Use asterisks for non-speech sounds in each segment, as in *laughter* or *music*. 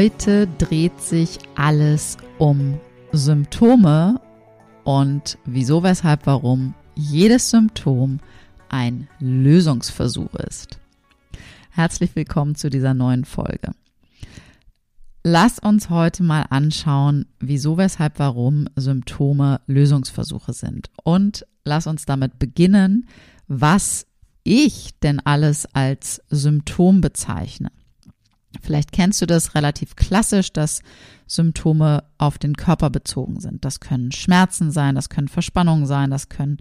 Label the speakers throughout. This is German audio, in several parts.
Speaker 1: Heute dreht sich alles um Symptome und wieso, weshalb, warum jedes Symptom ein Lösungsversuch ist. Herzlich willkommen zu dieser neuen Folge. Lass uns heute mal anschauen, wieso, weshalb, warum Symptome Lösungsversuche sind. Und lass uns damit beginnen, was ich denn alles als Symptom bezeichne. Vielleicht kennst du das relativ klassisch, dass Symptome auf den Körper bezogen sind. Das können Schmerzen sein, das können Verspannungen sein, das können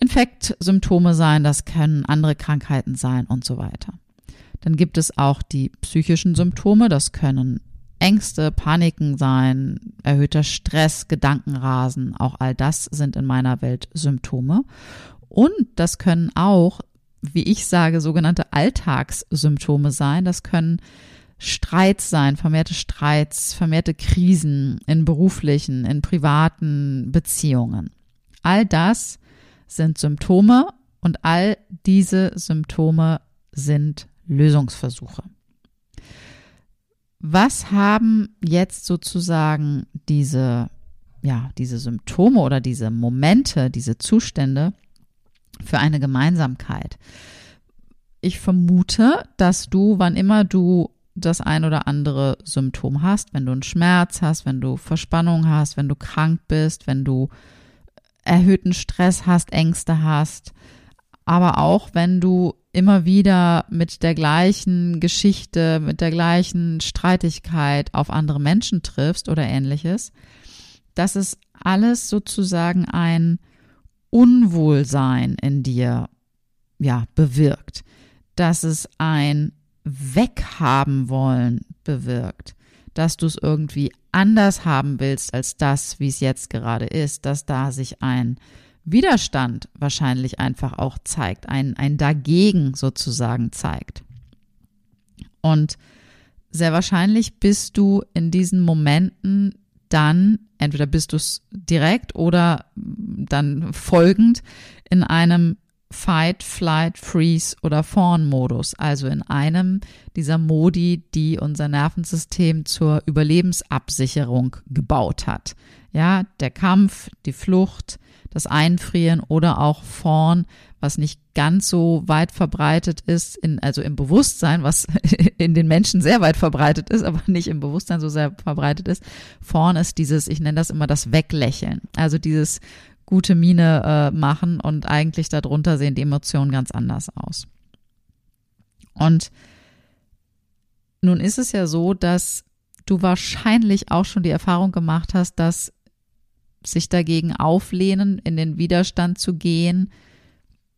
Speaker 1: Infektsymptome sein, das können andere Krankheiten sein und so weiter. Dann gibt es auch die psychischen Symptome, das können Ängste, Paniken sein, erhöhter Stress, Gedankenrasen, auch all das sind in meiner Welt Symptome. Und das können auch, wie ich sage, sogenannte Alltagssymptome sein. Das können Streits sein, vermehrte Streits, vermehrte Krisen in beruflichen, in privaten Beziehungen. All das sind Symptome und all diese Symptome sind Lösungsversuche. Was haben jetzt sozusagen diese, ja, diese Symptome oder diese Momente, diese Zustände für eine Gemeinsamkeit? Ich vermute, dass du, wann immer du das ein oder andere Symptom hast, wenn du einen Schmerz hast, wenn du Verspannung hast, wenn du krank bist, wenn du erhöhten Stress hast, Ängste hast, aber auch wenn du immer wieder mit der gleichen Geschichte, mit der gleichen Streitigkeit auf andere Menschen triffst oder ähnliches, dass es alles sozusagen ein Unwohlsein in dir ja bewirkt, dass es ein weghaben wollen bewirkt, dass du es irgendwie anders haben willst als das, wie es jetzt gerade ist, dass da sich ein Widerstand wahrscheinlich einfach auch zeigt, ein, ein Dagegen sozusagen zeigt. Und sehr wahrscheinlich bist du in diesen Momenten dann, entweder bist du es direkt oder dann folgend in einem Fight, Flight, Freeze oder Fawn-Modus, also in einem dieser Modi, die unser Nervensystem zur Überlebensabsicherung gebaut hat. Ja, der Kampf, die Flucht, das Einfrieren oder auch Fawn, was nicht ganz so weit verbreitet ist, in, also im Bewusstsein, was *laughs* in den Menschen sehr weit verbreitet ist, aber nicht im Bewusstsein so sehr verbreitet ist. Fawn ist dieses, ich nenne das immer das Weglächeln. Also dieses gute Miene äh, machen und eigentlich darunter sehen die Emotionen ganz anders aus. Und nun ist es ja so, dass du wahrscheinlich auch schon die Erfahrung gemacht hast, dass sich dagegen auflehnen, in den Widerstand zu gehen,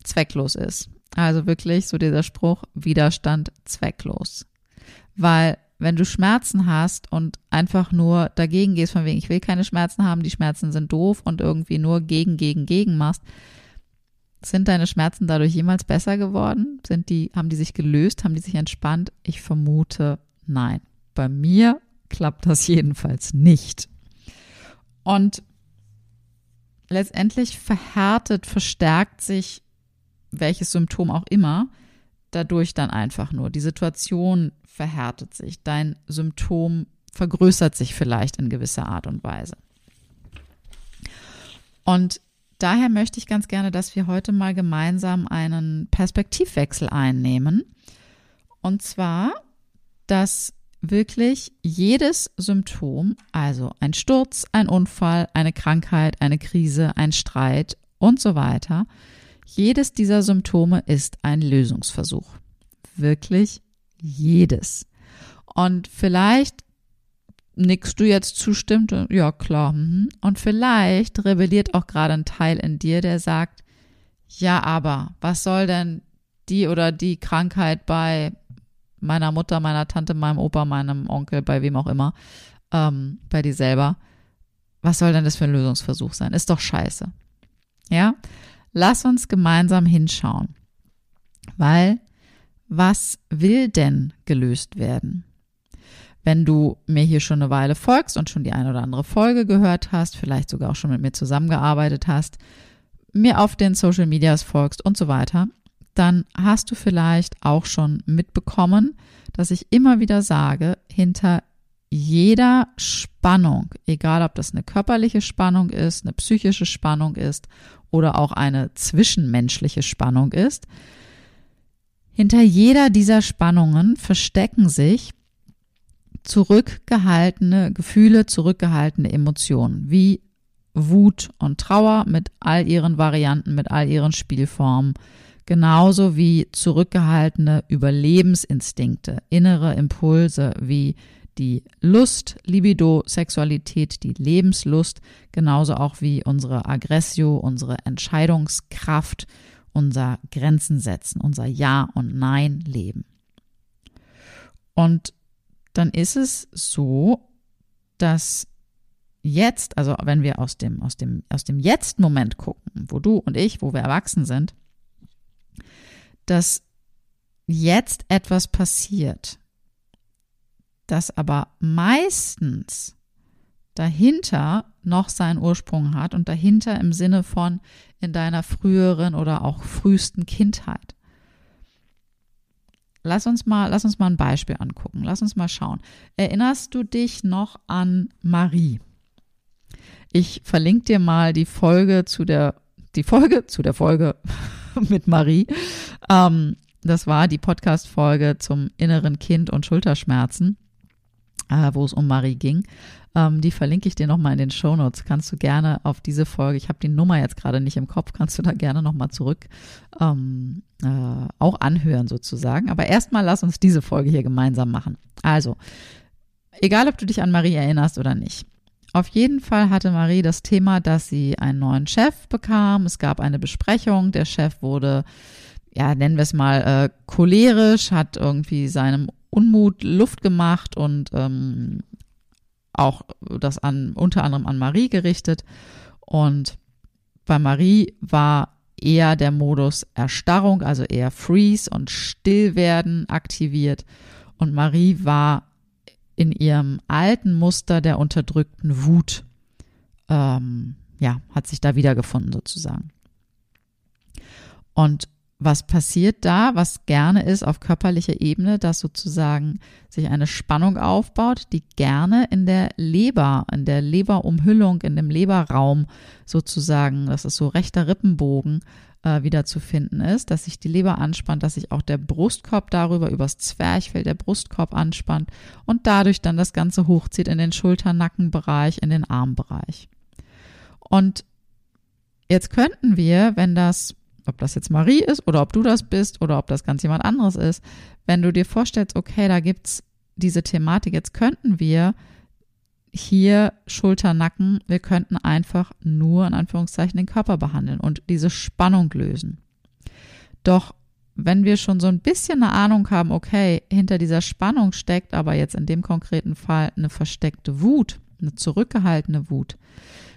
Speaker 1: zwecklos ist. Also wirklich so dieser Spruch, Widerstand zwecklos. Weil wenn du Schmerzen hast und einfach nur dagegen gehst, von wegen, ich will keine Schmerzen haben, die Schmerzen sind doof und irgendwie nur gegen, gegen, gegen machst, sind deine Schmerzen dadurch jemals besser geworden? Sind die, haben die sich gelöst? Haben die sich entspannt? Ich vermute nein. Bei mir klappt das *laughs* jedenfalls nicht. Und letztendlich verhärtet, verstärkt sich welches Symptom auch immer, dadurch dann einfach nur. Die Situation verhärtet sich, dein Symptom vergrößert sich vielleicht in gewisser Art und Weise. Und daher möchte ich ganz gerne, dass wir heute mal gemeinsam einen Perspektivwechsel einnehmen. Und zwar, dass wirklich jedes Symptom, also ein Sturz, ein Unfall, eine Krankheit, eine Krise, ein Streit und so weiter, jedes dieser Symptome ist ein Lösungsversuch. Wirklich jedes. Und vielleicht nickst du jetzt zustimmt, ja klar. Mhm. Und vielleicht rebelliert auch gerade ein Teil in dir, der sagt, ja, aber was soll denn die oder die Krankheit bei meiner Mutter, meiner Tante, meinem Opa, meinem Onkel, bei wem auch immer, ähm, bei dir selber. Was soll denn das für ein Lösungsversuch sein? Ist doch scheiße. Ja? Lass uns gemeinsam hinschauen. Weil, was will denn gelöst werden? Wenn du mir hier schon eine Weile folgst und schon die eine oder andere Folge gehört hast, vielleicht sogar auch schon mit mir zusammengearbeitet hast, mir auf den Social Medias folgst und so weiter, dann hast du vielleicht auch schon mitbekommen, dass ich immer wieder sage, hinter jeder Spannung, egal ob das eine körperliche Spannung ist, eine psychische Spannung ist oder auch eine zwischenmenschliche Spannung ist, hinter jeder dieser Spannungen verstecken sich zurückgehaltene Gefühle, zurückgehaltene Emotionen, wie Wut und Trauer mit all ihren Varianten, mit all ihren Spielformen, genauso wie zurückgehaltene Überlebensinstinkte, innere Impulse wie die Lust, Libido, Sexualität, die Lebenslust, genauso auch wie unsere Aggressio, unsere Entscheidungskraft, unser Grenzen setzen, unser Ja und Nein leben. Und dann ist es so, dass jetzt, also wenn wir aus dem, aus dem, aus dem Jetzt-Moment gucken, wo du und ich, wo wir erwachsen sind, dass jetzt etwas passiert, das aber meistens dahinter noch seinen Ursprung hat und dahinter im Sinne von in deiner früheren oder auch frühesten Kindheit. Lass uns mal, lass uns mal ein Beispiel angucken. Lass uns mal schauen. Erinnerst du dich noch an Marie? Ich verlinke dir mal die Folge zu der, die Folge zu der Folge *laughs* mit Marie. Ähm, das war die Podcast-Folge zum inneren Kind und Schulterschmerzen, wo es um Marie ging. Ähm, die verlinke ich dir nochmal in den Show Notes. Kannst du gerne auf diese Folge, ich habe die Nummer jetzt gerade nicht im Kopf, kannst du da gerne nochmal zurück ähm, äh, auch anhören sozusagen. Aber erstmal lass uns diese Folge hier gemeinsam machen. Also, egal ob du dich an Marie erinnerst oder nicht. Auf jeden Fall hatte Marie das Thema, dass sie einen neuen Chef bekam. Es gab eine Besprechung. Der Chef wurde, ja, nennen wir es mal, äh, cholerisch, hat irgendwie seinem Unmut Luft gemacht und ähm, auch das an, unter anderem an Marie gerichtet. Und bei Marie war eher der Modus Erstarrung, also eher Freeze und Stillwerden aktiviert. Und Marie war in ihrem alten Muster der unterdrückten Wut, ähm, ja, hat sich da wiedergefunden sozusagen. Und was passiert da, was gerne ist auf körperlicher Ebene, dass sozusagen sich eine Spannung aufbaut, die gerne in der Leber, in der Leberumhüllung, in dem Leberraum sozusagen, das ist so rechter Rippenbogen, äh, wieder zu finden ist, dass sich die Leber anspannt, dass sich auch der Brustkorb darüber übers Zwerchfell der Brustkorb anspannt und dadurch dann das Ganze hochzieht in den Schulter-Nackenbereich, in den Armbereich. Und jetzt könnten wir, wenn das, ob das jetzt Marie ist oder ob du das bist oder ob das ganz jemand anderes ist, wenn du dir vorstellst, okay, da gibt's diese Thematik, jetzt könnten wir hier Schulter, Nacken, wir könnten einfach nur in Anführungszeichen den Körper behandeln und diese Spannung lösen. Doch wenn wir schon so ein bisschen eine Ahnung haben, okay, hinter dieser Spannung steckt aber jetzt in dem konkreten Fall eine versteckte Wut, eine zurückgehaltene Wut,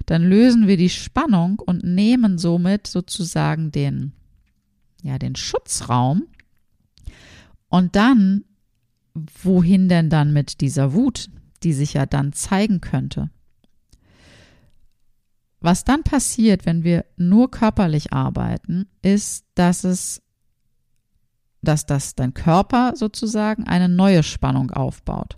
Speaker 1: dann lösen wir die Spannung und nehmen somit sozusagen den, ja, den Schutzraum. Und dann, wohin denn dann mit dieser Wut? die sich ja dann zeigen könnte. Was dann passiert, wenn wir nur körperlich arbeiten, ist, dass es, dass das dein Körper sozusagen eine neue Spannung aufbaut.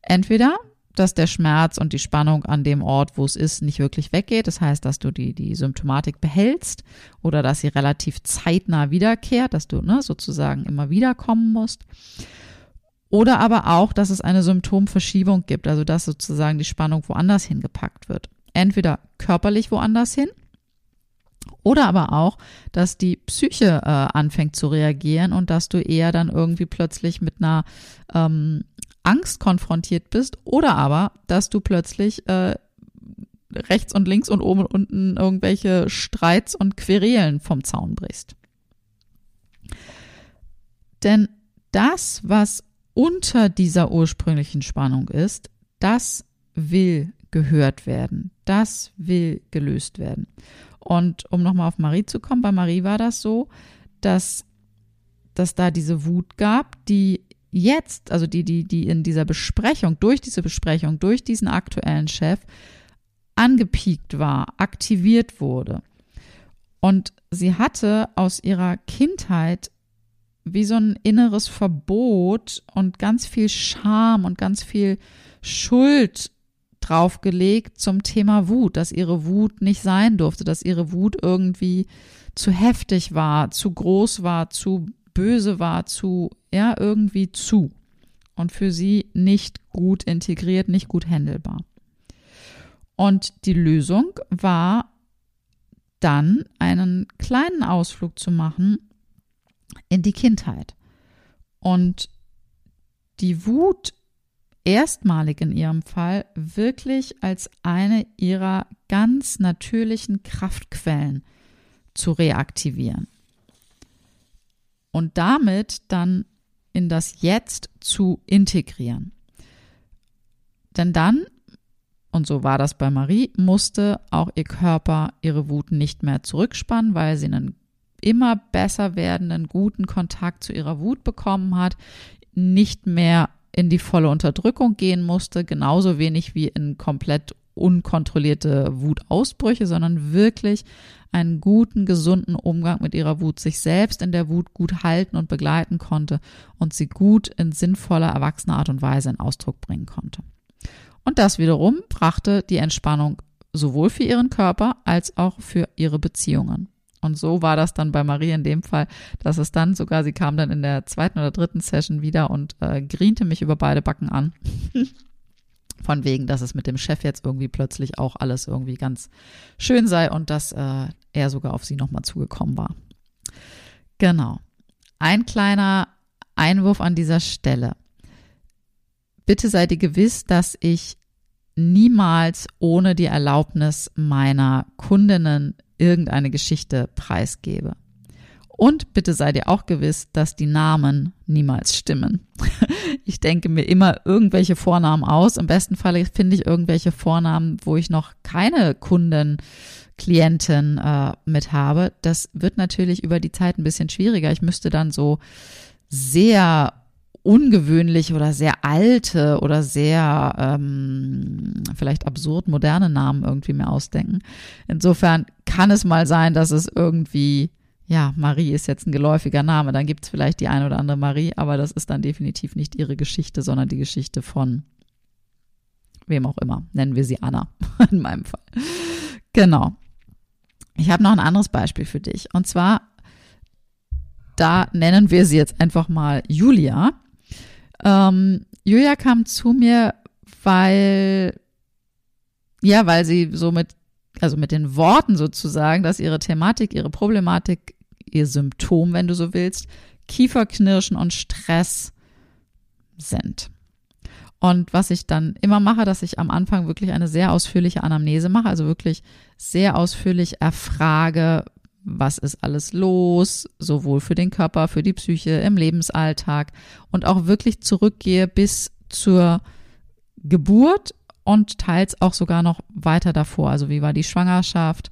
Speaker 1: Entweder, dass der Schmerz und die Spannung an dem Ort, wo es ist, nicht wirklich weggeht. Das heißt, dass du die, die Symptomatik behältst oder dass sie relativ zeitnah wiederkehrt, dass du ne, sozusagen immer wieder kommen musst. Oder aber auch, dass es eine Symptomverschiebung gibt, also dass sozusagen die Spannung woanders hingepackt wird. Entweder körperlich woanders hin oder aber auch, dass die Psyche äh, anfängt zu reagieren und dass du eher dann irgendwie plötzlich mit einer ähm, Angst konfrontiert bist oder aber, dass du plötzlich äh, rechts und links und oben und unten irgendwelche Streits und Querelen vom Zaun brichst. Denn das, was unter dieser ursprünglichen Spannung ist, das will gehört werden. Das will gelöst werden. Und um nochmal auf Marie zu kommen, bei Marie war das so, dass, dass da diese Wut gab, die jetzt, also die, die, die in dieser Besprechung, durch diese Besprechung, durch diesen aktuellen Chef angepiekt war, aktiviert wurde. Und sie hatte aus ihrer Kindheit wie so ein inneres Verbot und ganz viel Scham und ganz viel Schuld draufgelegt zum Thema Wut, dass ihre Wut nicht sein durfte, dass ihre Wut irgendwie zu heftig war, zu groß war, zu böse war, zu, ja, irgendwie zu. Und für sie nicht gut integriert, nicht gut handelbar. Und die Lösung war dann einen kleinen Ausflug zu machen in die Kindheit. Und die Wut erstmalig in ihrem Fall wirklich als eine ihrer ganz natürlichen Kraftquellen zu reaktivieren. Und damit dann in das Jetzt zu integrieren. Denn dann, und so war das bei Marie, musste auch ihr Körper ihre Wut nicht mehr zurückspannen, weil sie einen immer besser werdenden guten Kontakt zu ihrer Wut bekommen hat, nicht mehr in die volle Unterdrückung gehen musste, genauso wenig wie in komplett unkontrollierte Wutausbrüche, sondern wirklich einen guten, gesunden Umgang mit ihrer Wut, sich selbst in der Wut gut halten und begleiten konnte und sie gut in sinnvoller, erwachsener Art und Weise in Ausdruck bringen konnte. Und das wiederum brachte die Entspannung sowohl für ihren Körper als auch für ihre Beziehungen. Und so war das dann bei Marie in dem Fall, dass es dann sogar, sie kam dann in der zweiten oder dritten Session wieder und äh, griente mich über beide Backen an. *laughs* Von wegen, dass es mit dem Chef jetzt irgendwie plötzlich auch alles irgendwie ganz schön sei und dass äh, er sogar auf sie nochmal zugekommen war. Genau. Ein kleiner Einwurf an dieser Stelle. Bitte sei dir gewiss, dass ich niemals ohne die Erlaubnis meiner Kundinnen irgendeine Geschichte preisgebe. Und bitte sei dir auch gewiss, dass die Namen niemals stimmen. *laughs* Ich denke mir immer irgendwelche Vornamen aus. Im besten Fall finde ich irgendwelche Vornamen, wo ich noch keine Kunden, Klientin äh, mit habe. Das wird natürlich über die Zeit ein bisschen schwieriger. Ich müsste dann so sehr ungewöhnliche oder sehr alte oder sehr ähm, vielleicht absurd moderne Namen irgendwie mehr ausdenken. Insofern kann es mal sein, dass es irgendwie, ja, Marie ist jetzt ein geläufiger Name, dann gibt es vielleicht die eine oder andere Marie, aber das ist dann definitiv nicht ihre Geschichte, sondern die Geschichte von wem auch immer. Nennen wir sie Anna *laughs* in meinem Fall. Genau. Ich habe noch ein anderes Beispiel für dich. Und zwar, da nennen wir sie jetzt einfach mal Julia. Ähm, Julia kam zu mir, weil, ja, weil sie so mit, also mit den Worten sozusagen, dass ihre Thematik, ihre Problematik, ihr Symptom, wenn du so willst, Kieferknirschen und Stress sind. Und was ich dann immer mache, dass ich am Anfang wirklich eine sehr ausführliche Anamnese mache, also wirklich sehr ausführlich erfrage, was ist alles los, sowohl für den Körper, für die Psyche, im Lebensalltag und auch wirklich zurückgehe bis zur Geburt und teils auch sogar noch weiter davor. Also wie war die Schwangerschaft,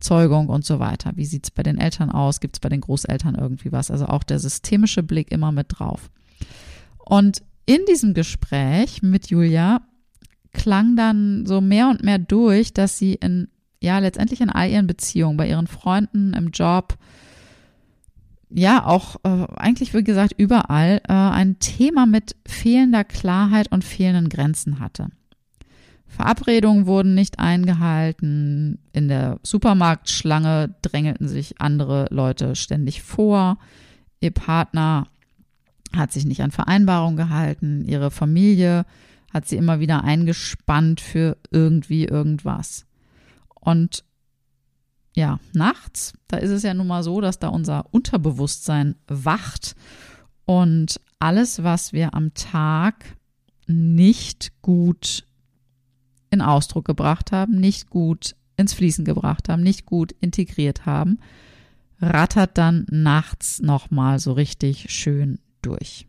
Speaker 1: Zeugung und so weiter. Wie sieht es bei den Eltern aus? Gibt es bei den Großeltern irgendwie was? Also auch der systemische Blick immer mit drauf. Und in diesem Gespräch mit Julia klang dann so mehr und mehr durch, dass sie in ja, letztendlich in all ihren Beziehungen, bei ihren Freunden, im Job, ja, auch äh, eigentlich, wie gesagt, überall äh, ein Thema mit fehlender Klarheit und fehlenden Grenzen hatte. Verabredungen wurden nicht eingehalten, in der Supermarktschlange drängelten sich andere Leute ständig vor, ihr Partner hat sich nicht an Vereinbarungen gehalten, ihre Familie hat sie immer wieder eingespannt für irgendwie irgendwas. Und ja, nachts, da ist es ja nun mal so, dass da unser Unterbewusstsein wacht und alles, was wir am Tag nicht gut in Ausdruck gebracht haben, nicht gut ins Fließen gebracht haben, nicht gut integriert haben, rattert dann nachts nochmal so richtig schön durch.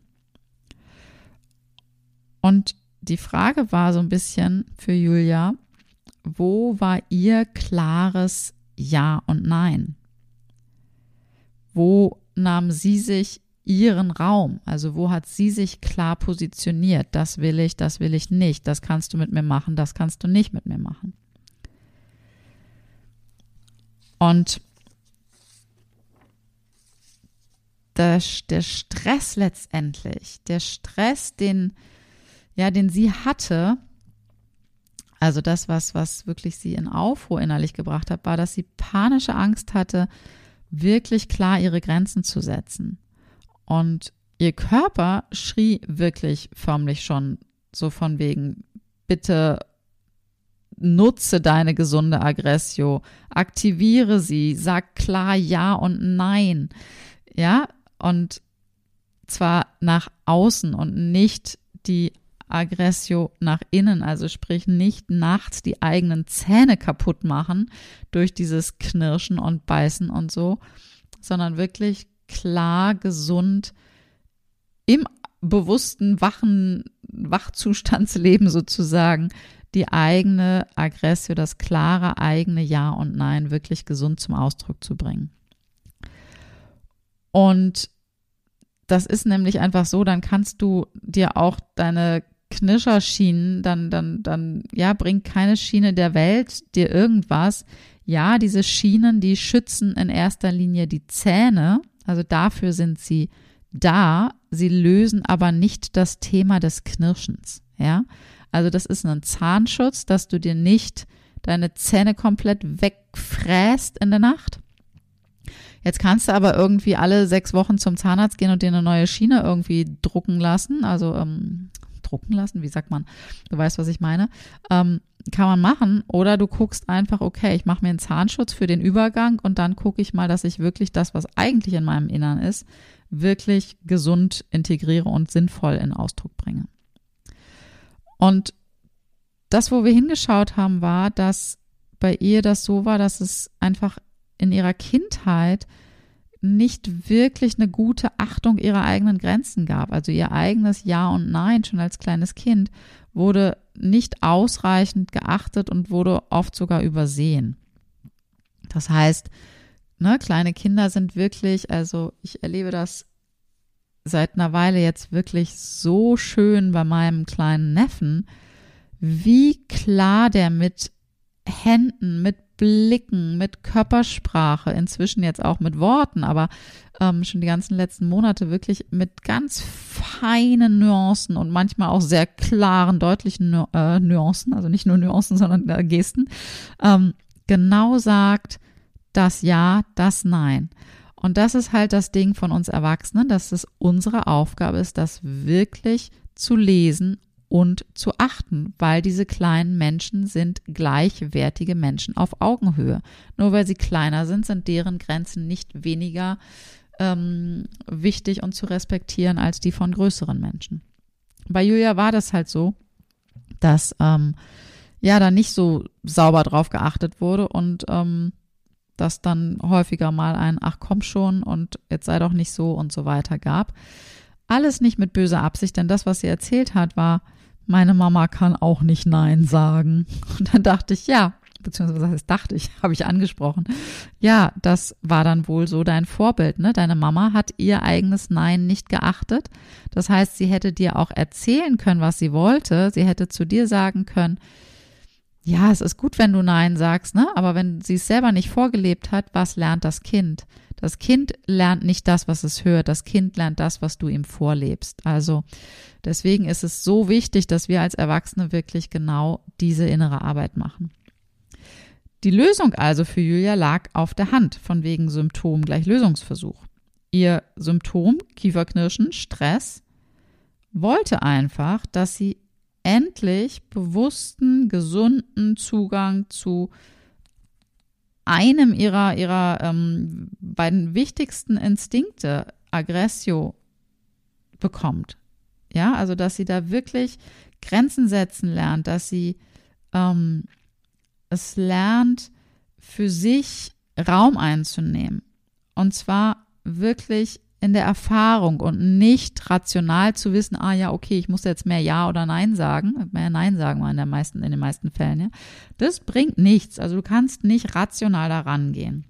Speaker 1: Und die Frage war so ein bisschen für Julia, wo war ihr klares Ja und Nein? Wo nahm sie sich ihren Raum? Also wo hat sie sich klar positioniert? Das will ich, das will ich nicht. Das kannst du mit mir machen, das kannst du nicht mit mir machen. Und der, der Stress letztendlich, der Stress, den, ja, den sie hatte, also das, was, was wirklich sie in Aufruhr innerlich gebracht hat, war, dass sie panische Angst hatte, wirklich klar ihre Grenzen zu setzen. Und ihr Körper schrie wirklich förmlich schon so von wegen, bitte nutze deine gesunde Aggressio, aktiviere sie, sag klar Ja und Nein. Ja, und zwar nach außen und nicht die Aggressio nach innen, also sprich nicht nachts die eigenen Zähne kaputt machen durch dieses Knirschen und Beißen und so, sondern wirklich klar, gesund im bewussten wachen Wachzustandsleben sozusagen die eigene Aggressio, das klare eigene Ja und Nein wirklich gesund zum Ausdruck zu bringen. Und das ist nämlich einfach so, dann kannst du dir auch deine Knischerschienen, dann, dann, dann, ja, bringt keine Schiene der Welt dir irgendwas. Ja, diese Schienen, die schützen in erster Linie die Zähne, also dafür sind sie da. Sie lösen aber nicht das Thema des Knirschens. Ja, also das ist ein Zahnschutz, dass du dir nicht deine Zähne komplett wegfräst in der Nacht. Jetzt kannst du aber irgendwie alle sechs Wochen zum Zahnarzt gehen und dir eine neue Schiene irgendwie drucken lassen. Also ähm, drucken lassen, wie sagt man? Du weißt, was ich meine. Ähm, kann man machen. Oder du guckst einfach, okay, ich mache mir einen Zahnschutz für den Übergang und dann gucke ich mal, dass ich wirklich das, was eigentlich in meinem Innern ist, wirklich gesund integriere und sinnvoll in Ausdruck bringe. Und das, wo wir hingeschaut haben, war, dass bei ihr das so war, dass es einfach in ihrer Kindheit nicht wirklich eine gute Achtung ihrer eigenen Grenzen gab. Also ihr eigenes Ja und Nein schon als kleines Kind wurde nicht ausreichend geachtet und wurde oft sogar übersehen. Das heißt, ne, kleine Kinder sind wirklich, also ich erlebe das seit einer Weile jetzt wirklich so schön bei meinem kleinen Neffen, wie klar der mit Händen, mit Blicken, mit Körpersprache, inzwischen jetzt auch mit Worten, aber ähm, schon die ganzen letzten Monate wirklich mit ganz feinen Nuancen und manchmal auch sehr klaren, deutlichen nu äh, Nuancen, also nicht nur Nuancen, sondern äh, Gesten, ähm, genau sagt, das Ja, das Nein. Und das ist halt das Ding von uns Erwachsenen, dass es unsere Aufgabe ist, das wirklich zu lesen und zu achten, weil diese kleinen Menschen sind gleichwertige Menschen auf Augenhöhe. Nur weil sie kleiner sind, sind deren Grenzen nicht weniger ähm, wichtig und zu respektieren als die von größeren Menschen. Bei Julia war das halt so, dass ähm, ja da nicht so sauber drauf geachtet wurde und ähm, dass dann häufiger mal ein Ach komm schon und jetzt sei doch nicht so und so weiter gab. Alles nicht mit böser Absicht, denn das, was sie erzählt hat, war, meine Mama kann auch nicht Nein sagen. Und dann dachte ich, ja, beziehungsweise was heißt dachte ich, *laughs* habe ich angesprochen. Ja, das war dann wohl so dein Vorbild, ne? Deine Mama hat ihr eigenes Nein nicht geachtet. Das heißt, sie hätte dir auch erzählen können, was sie wollte. Sie hätte zu dir sagen können, ja, es ist gut, wenn du Nein sagst, ne? Aber wenn sie es selber nicht vorgelebt hat, was lernt das Kind? Das Kind lernt nicht das, was es hört. Das Kind lernt das, was du ihm vorlebst. Also deswegen ist es so wichtig, dass wir als Erwachsene wirklich genau diese innere Arbeit machen. Die Lösung also für Julia lag auf der Hand, von wegen Symptom gleich Lösungsversuch. ihr Symptom, Kieferknirschen, Stress, wollte einfach, dass sie endlich bewussten, gesunden Zugang zu einem ihrer, ihrer ähm, beiden wichtigsten Instinkte, Aggressio, bekommt. Ja, also dass sie da wirklich Grenzen setzen lernt, dass sie ähm, es lernt, für sich Raum einzunehmen. Und zwar wirklich in der Erfahrung und nicht rational zu wissen, ah ja, okay, ich muss jetzt mehr Ja oder Nein sagen. Mehr Nein sagen wir in, der meisten, in den meisten Fällen, ja. Das bringt nichts. Also du kannst nicht rational daran gehen.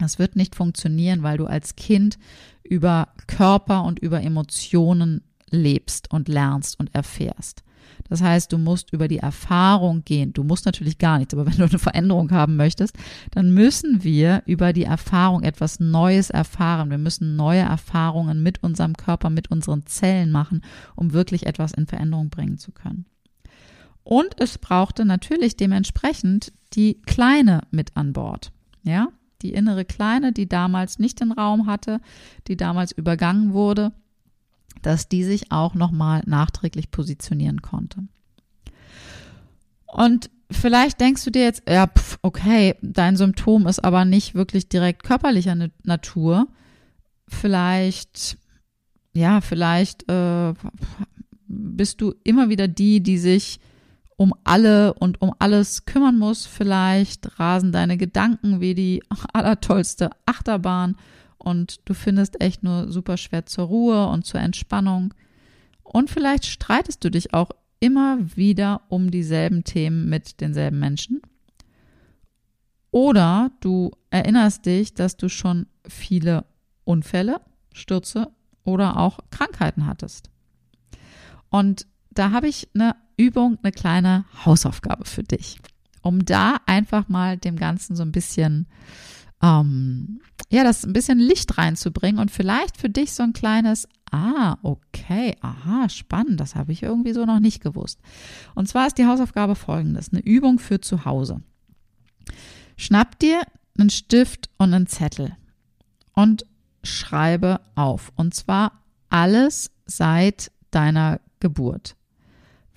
Speaker 1: Das wird nicht funktionieren, weil du als Kind über Körper und über Emotionen lebst und lernst und erfährst. Das heißt, du musst über die Erfahrung gehen. Du musst natürlich gar nichts, aber wenn du eine Veränderung haben möchtest, dann müssen wir über die Erfahrung etwas Neues erfahren. Wir müssen neue Erfahrungen mit unserem Körper, mit unseren Zellen machen, um wirklich etwas in Veränderung bringen zu können. Und es brauchte natürlich dementsprechend die Kleine mit an Bord. Ja, die innere Kleine, die damals nicht den Raum hatte, die damals übergangen wurde dass die sich auch nochmal nachträglich positionieren konnte. Und vielleicht denkst du dir jetzt, ja, pf, okay, dein Symptom ist aber nicht wirklich direkt körperlicher Natur. Vielleicht, ja, vielleicht äh, bist du immer wieder die, die sich um alle und um alles kümmern muss. Vielleicht rasen deine Gedanken wie die *laughs* allertollste Achterbahn und du findest echt nur super schwer zur Ruhe und zur Entspannung. Und vielleicht streitest du dich auch immer wieder um dieselben Themen mit denselben Menschen. Oder du erinnerst dich, dass du schon viele Unfälle, Stürze oder auch Krankheiten hattest. Und da habe ich eine Übung, eine kleine Hausaufgabe für dich, um da einfach mal dem Ganzen so ein bisschen ähm, ja, das ein bisschen Licht reinzubringen und vielleicht für dich so ein kleines, ah, okay, aha, spannend, das habe ich irgendwie so noch nicht gewusst. Und zwar ist die Hausaufgabe folgendes, eine Übung für zu Hause. Schnapp dir einen Stift und einen Zettel und schreibe auf. Und zwar alles seit deiner Geburt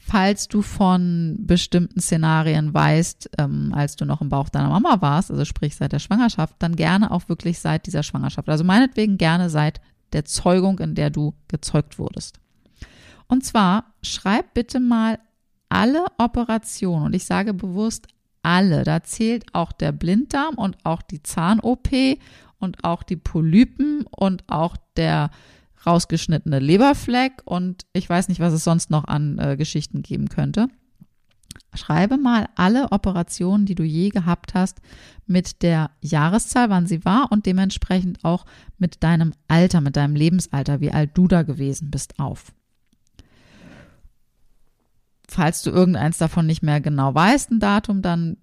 Speaker 1: falls du von bestimmten Szenarien weißt, ähm, als du noch im Bauch deiner Mama warst, also sprich seit der Schwangerschaft, dann gerne auch wirklich seit dieser Schwangerschaft. Also meinetwegen gerne seit der Zeugung, in der du gezeugt wurdest. Und zwar schreib bitte mal alle Operationen, und ich sage bewusst alle, da zählt auch der Blinddarm und auch die Zahn-OP und auch die Polypen und auch der rausgeschnittene Leberfleck und ich weiß nicht, was es sonst noch an äh, Geschichten geben könnte. Schreibe mal alle Operationen, die du je gehabt hast, mit der Jahreszahl, wann sie war und dementsprechend auch mit deinem Alter, mit deinem Lebensalter, wie alt du da gewesen bist, auf. Falls du irgendeins davon nicht mehr genau weißt, ein Datum, dann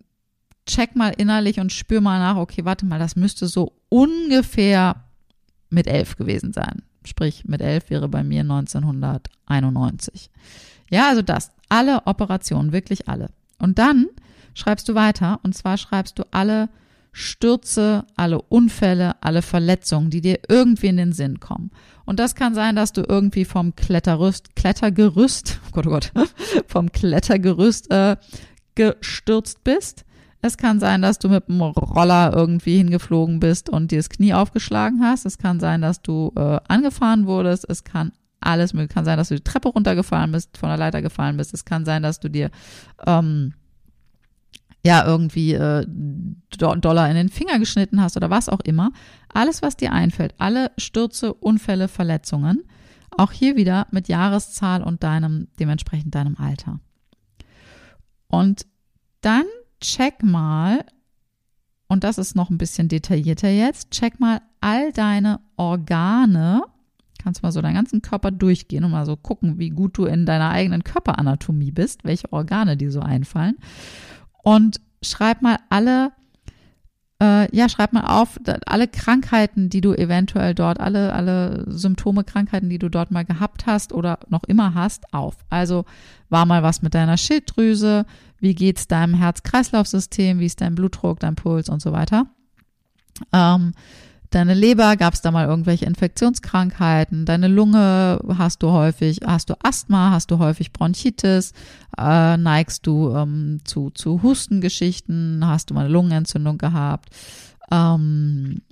Speaker 1: check mal innerlich und spür mal nach, okay, warte mal, das müsste so ungefähr mit elf gewesen sein. Sprich, mit elf wäre bei mir 1991. Ja, also das. Alle Operationen, wirklich alle. Und dann schreibst du weiter und zwar schreibst du alle Stürze, alle Unfälle, alle Verletzungen, die dir irgendwie in den Sinn kommen. Und das kann sein, dass du irgendwie vom Kletterrüst, Klettergerüst, *laughs* oh Gott, oh Gott, *laughs* vom Klettergerüst äh, gestürzt bist. Es kann sein, dass du mit dem Roller irgendwie hingeflogen bist und dir das Knie aufgeschlagen hast. Es kann sein, dass du äh, angefahren wurdest. Es kann alles mögliche. Kann sein, dass du die Treppe runtergefallen bist, von der Leiter gefallen bist. Es kann sein, dass du dir ähm, ja irgendwie äh, Dollar in den Finger geschnitten hast oder was auch immer. Alles, was dir einfällt, alle Stürze, Unfälle, Verletzungen, auch hier wieder mit Jahreszahl und deinem dementsprechend deinem Alter. Und dann check mal, und das ist noch ein bisschen detaillierter jetzt, check mal all deine Organe, kannst mal so deinen ganzen Körper durchgehen und mal so gucken, wie gut du in deiner eigenen Körperanatomie bist, welche Organe dir so einfallen. Und schreib mal alle äh, ja, schreib mal auf, alle Krankheiten, die du eventuell dort, alle, alle Symptome, Krankheiten, die du dort mal gehabt hast oder noch immer hast, auf. Also war mal was mit deiner Schilddrüse, wie geht's deinem Herz-Kreislauf-System, wie ist dein Blutdruck, dein Puls und so weiter. Ähm, Deine Leber, gab es da mal irgendwelche Infektionskrankheiten? Deine Lunge, hast du häufig, hast du Asthma, hast du häufig Bronchitis? Äh, neigst du ähm, zu, zu Hustengeschichten? Hast du mal eine Lungenentzündung gehabt? Ähm,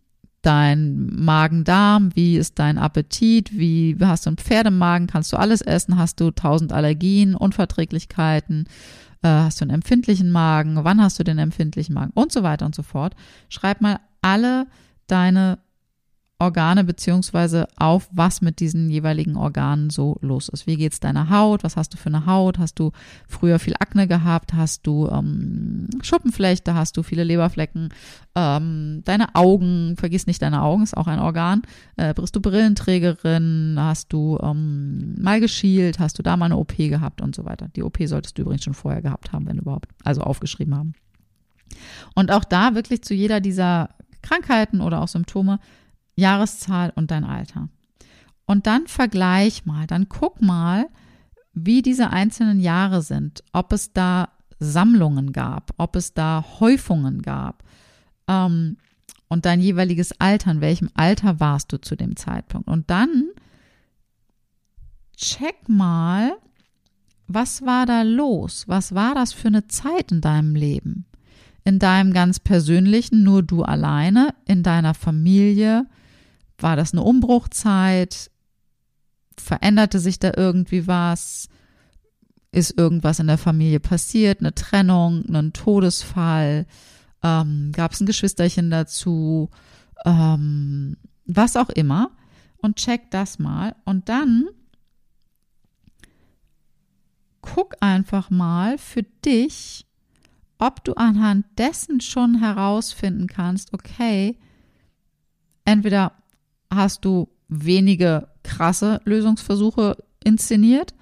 Speaker 1: dein Magen-Darm, wie ist dein Appetit, wie hast du einen Pferdemagen, kannst du alles essen, hast du tausend Allergien, Unverträglichkeiten, äh, hast du einen empfindlichen Magen, wann hast du den empfindlichen Magen und so weiter und so fort. Schreib mal alle deine Organe beziehungsweise auf, was mit diesen jeweiligen Organen so los ist. Wie geht's deiner Haut? Was hast du für eine Haut? Hast du früher viel Akne gehabt? Hast du ähm, Schuppenflechte? Hast du viele Leberflecken? Ähm, deine Augen, vergiss nicht, deine Augen ist auch ein Organ. Äh, bist du Brillenträgerin? Hast du ähm, mal geschielt? Hast du da mal eine OP gehabt und so weiter? Die OP solltest du übrigens schon vorher gehabt haben, wenn überhaupt, also aufgeschrieben haben. Und auch da wirklich zu jeder dieser Krankheiten oder auch Symptome, Jahreszahl und dein Alter. Und dann vergleich mal, dann guck mal, wie diese einzelnen Jahre sind, ob es da Sammlungen gab, ob es da Häufungen gab ähm, und dein jeweiliges Alter, in welchem Alter warst du zu dem Zeitpunkt. Und dann check mal, was war da los? Was war das für eine Zeit in deinem Leben? In deinem ganz persönlichen, nur du alleine, in deiner Familie? War das eine Umbruchzeit? Veränderte sich da irgendwie was? Ist irgendwas in der Familie passiert? Eine Trennung, ein Todesfall? Ähm, Gab es ein Geschwisterchen dazu? Ähm, was auch immer. Und check das mal. Und dann guck einfach mal für dich, ob du anhand dessen schon herausfinden kannst, okay, entweder hast du wenige krasse Lösungsversuche inszeniert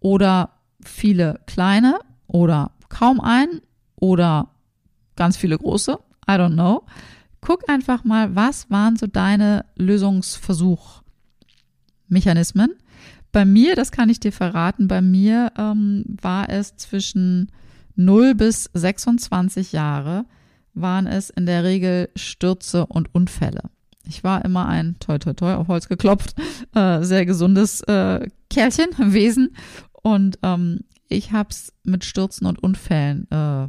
Speaker 1: oder viele kleine oder kaum einen oder ganz viele große, I don't know. Guck einfach mal, was waren so deine Lösungsversuchmechanismen? Bei mir, das kann ich dir verraten, bei mir ähm, war es zwischen 0 bis 26 Jahre waren es in der Regel Stürze und Unfälle. Ich war immer ein, toi toi toi, auf Holz geklopft, äh, sehr gesundes äh, Kerlchen, *laughs* Wesen. Und ähm, ich habe es mit Stürzen und Unfällen äh,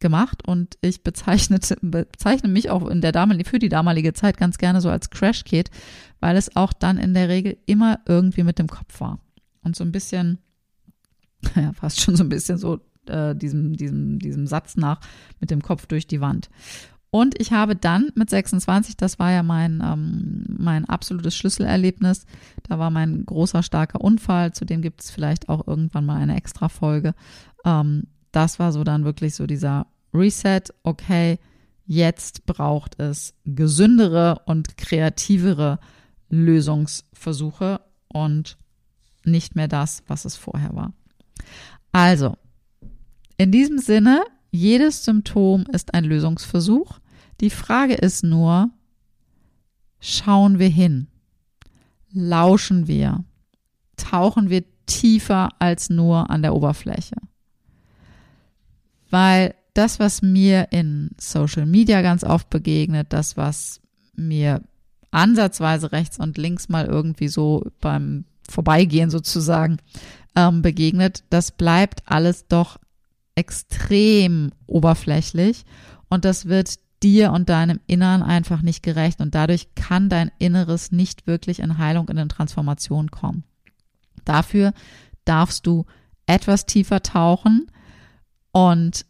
Speaker 1: gemacht und ich bezeichnete, bezeichne mich auch in der damalige, für die damalige Zeit ganz gerne so als Crash-Kit, weil es auch dann in der Regel immer irgendwie mit dem Kopf war. Und so ein bisschen, *laughs* ja, fast schon so ein bisschen so äh, diesem, diesem, diesem Satz nach mit dem Kopf durch die Wand. Und ich habe dann mit 26, das war ja mein, ähm, mein absolutes Schlüsselerlebnis, da war mein großer, starker Unfall, zu dem gibt es vielleicht auch irgendwann mal eine extra Folge. Ähm, das war so dann wirklich so dieser Reset, okay, jetzt braucht es gesündere und kreativere Lösungsversuche und nicht mehr das, was es vorher war. Also, in diesem Sinne, jedes Symptom ist ein Lösungsversuch. Die Frage ist nur, schauen wir hin? Lauschen wir? Tauchen wir tiefer als nur an der Oberfläche? Weil das, was mir in Social Media ganz oft begegnet, das, was mir ansatzweise rechts und links mal irgendwie so beim Vorbeigehen sozusagen ähm, begegnet, das bleibt alles doch extrem oberflächlich und das wird dir und deinem Innern einfach nicht gerecht und dadurch kann dein Inneres nicht wirklich in Heilung, in Transformation kommen. Dafür darfst du etwas tiefer tauchen und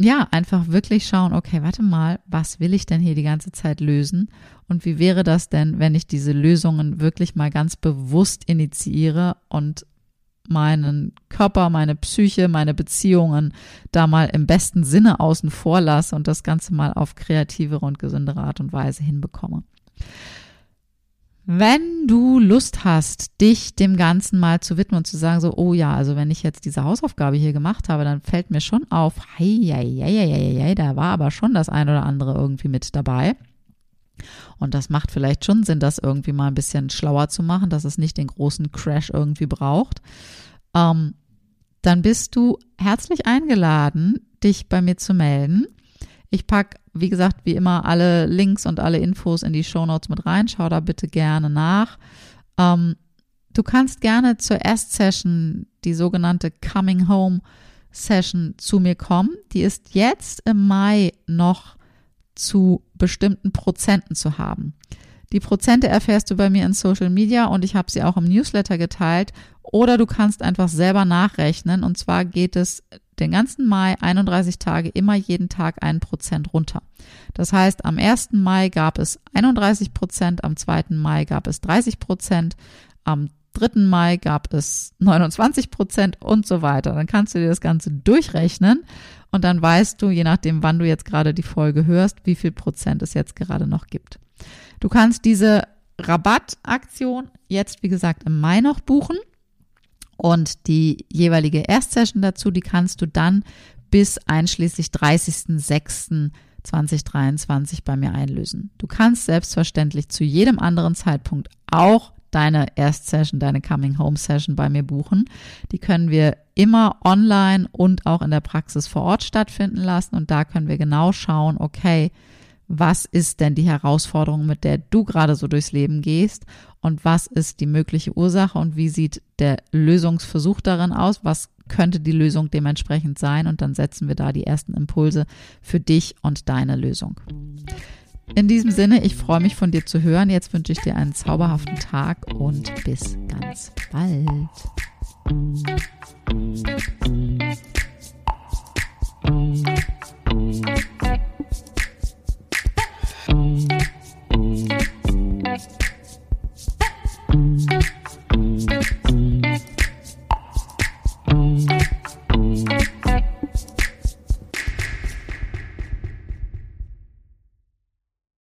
Speaker 1: ja, einfach wirklich schauen, okay, warte mal, was will ich denn hier die ganze Zeit lösen? Und wie wäre das denn, wenn ich diese Lösungen wirklich mal ganz bewusst initiiere und meinen Körper, meine Psyche, meine Beziehungen da mal im besten Sinne außen vor lasse und das Ganze mal auf kreativere und gesündere Art und Weise hinbekomme. Wenn du Lust hast, dich dem Ganzen mal zu widmen und zu sagen, so, oh ja, also wenn ich jetzt diese Hausaufgabe hier gemacht habe, dann fällt mir schon auf, hei, hei, hei, hei, hei, da war aber schon das ein oder andere irgendwie mit dabei. Und das macht vielleicht schon Sinn, das irgendwie mal ein bisschen schlauer zu machen, dass es nicht den großen Crash irgendwie braucht. Ähm, dann bist du herzlich eingeladen, dich bei mir zu melden. Ich packe wie gesagt, wie immer alle Links und alle Infos in die Show Notes mit rein. Schau da bitte gerne nach. Ähm, du kannst gerne zur Erstsession, die sogenannte Coming Home Session, zu mir kommen. Die ist jetzt im Mai noch zu bestimmten Prozenten zu haben. Die Prozente erfährst du bei mir in Social Media und ich habe sie auch im Newsletter geteilt. Oder du kannst einfach selber nachrechnen. Und zwar geht es den ganzen Mai 31 Tage immer jeden Tag ein Prozent runter. Das heißt, am 1. Mai gab es 31 Prozent, am 2. Mai gab es 30 Prozent, am 3. Mai gab es 29 Prozent und so weiter. Dann kannst du dir das Ganze durchrechnen und dann weißt du, je nachdem, wann du jetzt gerade die Folge hörst, wie viel Prozent es jetzt gerade noch gibt. Du kannst diese Rabattaktion jetzt, wie gesagt, im Mai noch buchen. Und die jeweilige Erstsession dazu, die kannst du dann bis einschließlich 30.06.2023 bei mir einlösen. Du kannst selbstverständlich zu jedem anderen Zeitpunkt auch deine Erstsession, deine Coming Home Session bei mir buchen. Die können wir immer online und auch in der Praxis vor Ort stattfinden lassen. Und da können wir genau schauen, okay, was ist denn die Herausforderung, mit der du gerade so durchs Leben gehst? Und was ist die mögliche Ursache? Und wie sieht der Lösungsversuch darin aus, was könnte die Lösung dementsprechend sein? Und dann setzen wir da die ersten Impulse für dich und deine Lösung. In diesem Sinne, ich freue mich von dir zu hören. Jetzt wünsche ich dir einen zauberhaften Tag und bis ganz bald.